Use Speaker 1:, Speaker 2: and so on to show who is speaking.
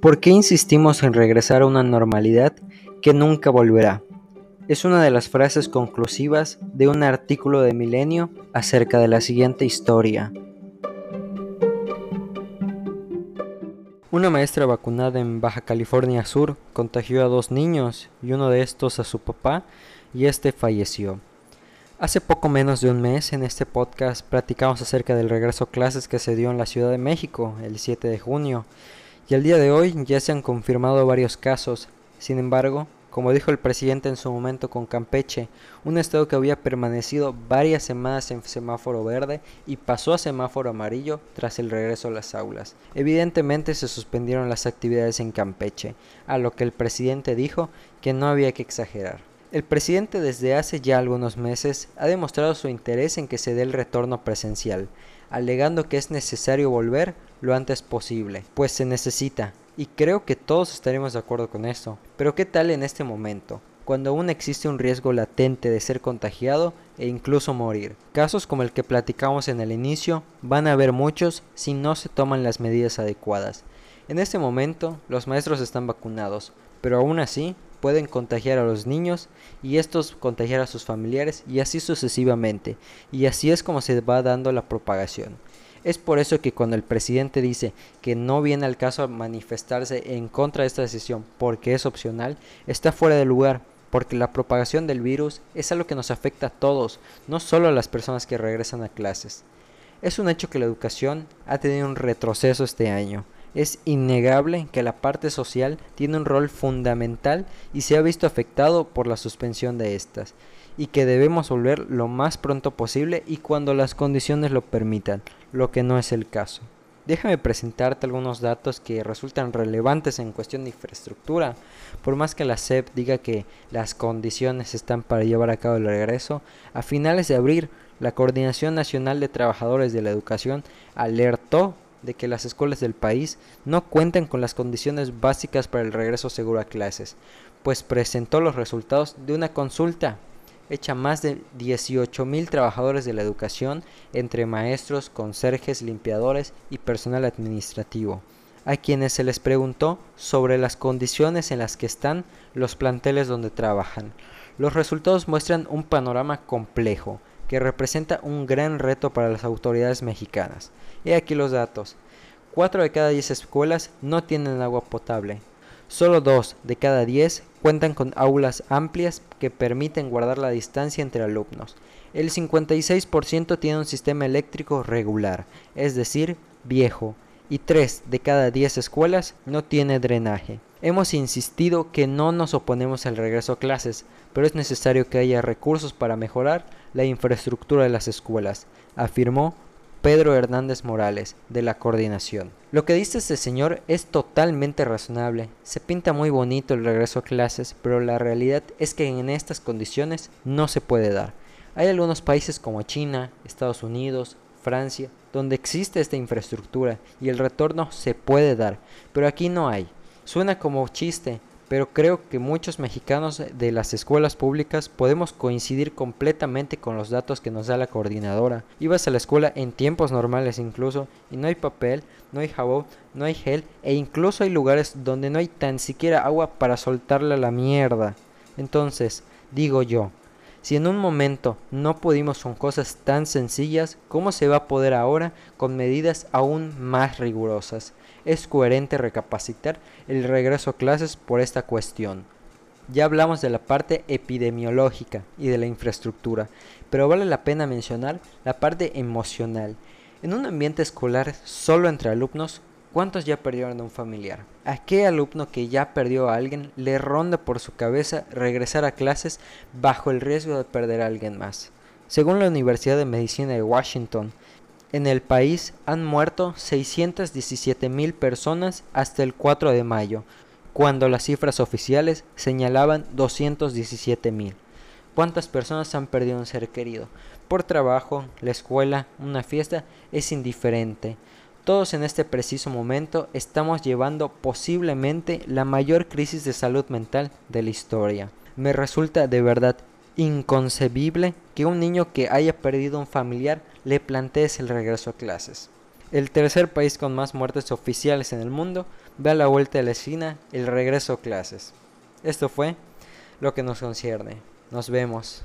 Speaker 1: ¿Por qué insistimos en regresar a una normalidad que nunca volverá? Es una de las frases conclusivas de un artículo de Milenio acerca de la siguiente historia. Una maestra vacunada en Baja California Sur contagió a dos niños y uno de estos a su papá y este falleció. Hace poco menos de un mes en este podcast platicamos acerca del regreso a clases que se dio en la Ciudad de México el 7 de junio y al día de hoy ya se han confirmado varios casos. Sin embargo, como dijo el presidente en su momento con Campeche, un estado que había permanecido varias semanas en semáforo verde y pasó a semáforo amarillo tras el regreso a las aulas. Evidentemente se suspendieron las actividades en Campeche, a lo que el presidente dijo que no había que exagerar. El presidente desde hace ya algunos meses ha demostrado su interés en que se dé el retorno presencial, alegando que es necesario volver lo antes posible, pues se necesita, y creo que todos estaremos de acuerdo con esto. Pero ¿qué tal en este momento? cuando aún existe un riesgo latente de ser contagiado e incluso morir. Casos como el que platicamos en el inicio van a haber muchos si no se toman las medidas adecuadas. En este momento los maestros están vacunados, pero aún así pueden contagiar a los niños y estos contagiar a sus familiares y así sucesivamente. Y así es como se va dando la propagación. Es por eso que cuando el presidente dice que no viene al caso a manifestarse en contra de esta decisión porque es opcional, está fuera de lugar, porque la propagación del virus es algo que nos afecta a todos, no solo a las personas que regresan a clases. Es un hecho que la educación ha tenido un retroceso este año. Es innegable que la parte social tiene un rol fundamental y se ha visto afectado por la suspensión de estas, y que debemos volver lo más pronto posible y cuando las condiciones lo permitan, lo que no es el caso. Déjame presentarte algunos datos que resultan relevantes en cuestión de infraestructura. Por más que la SEP diga que las condiciones están para llevar a cabo el regreso, a finales de abril la Coordinación Nacional de Trabajadores de la Educación alertó de que las escuelas del país no cuentan con las condiciones básicas para el regreso seguro a clases, pues presentó los resultados de una consulta hecha más de 18.000 trabajadores de la educación, entre maestros, conserjes, limpiadores y personal administrativo, a quienes se les preguntó sobre las condiciones en las que están los planteles donde trabajan. Los resultados muestran un panorama complejo, que representa un gran reto para las autoridades mexicanas. He aquí los datos. 4 de cada 10 escuelas no tienen agua potable. Solo 2 de cada 10 cuentan con aulas amplias que permiten guardar la distancia entre alumnos. El 56% tiene un sistema eléctrico regular, es decir, viejo, y 3 de cada 10 escuelas no tiene drenaje. Hemos insistido que no nos oponemos al regreso a clases, pero es necesario que haya recursos para mejorar la infraestructura de las escuelas, afirmó Pedro Hernández Morales, de la coordinación. Lo que dice este señor es totalmente razonable. Se pinta muy bonito el regreso a clases, pero la realidad es que en estas condiciones no se puede dar. Hay algunos países como China, Estados Unidos, Francia, donde existe esta infraestructura y el retorno se puede dar, pero aquí no hay. Suena como chiste, pero creo que muchos mexicanos de las escuelas públicas podemos coincidir completamente con los datos que nos da la coordinadora. Ibas a la escuela en tiempos normales incluso y no hay papel, no hay jabón, no hay gel e incluso hay lugares donde no hay tan siquiera agua para soltarle la mierda. Entonces, digo yo, si en un momento no pudimos con cosas tan sencillas, ¿cómo se va a poder ahora con medidas aún más rigurosas? Es coherente recapacitar el regreso a clases por esta cuestión. Ya hablamos de la parte epidemiológica y de la infraestructura, pero vale la pena mencionar la parte emocional. En un ambiente escolar solo entre alumnos, ¿Cuántos ya perdieron a un familiar? ¿A qué alumno que ya perdió a alguien le ronda por su cabeza regresar a clases bajo el riesgo de perder a alguien más? Según la Universidad de Medicina de Washington, en el país han muerto 617 mil personas hasta el 4 de mayo, cuando las cifras oficiales señalaban 217 mil. ¿Cuántas personas han perdido un ser querido? Por trabajo, la escuela, una fiesta, es indiferente. Todos en este preciso momento estamos llevando posiblemente la mayor crisis de salud mental de la historia. Me resulta de verdad inconcebible que un niño que haya perdido un familiar le plantees el regreso a clases. El tercer país con más muertes oficiales en el mundo ve a la vuelta de la esquina el regreso a clases. Esto fue lo que nos concierne. Nos vemos.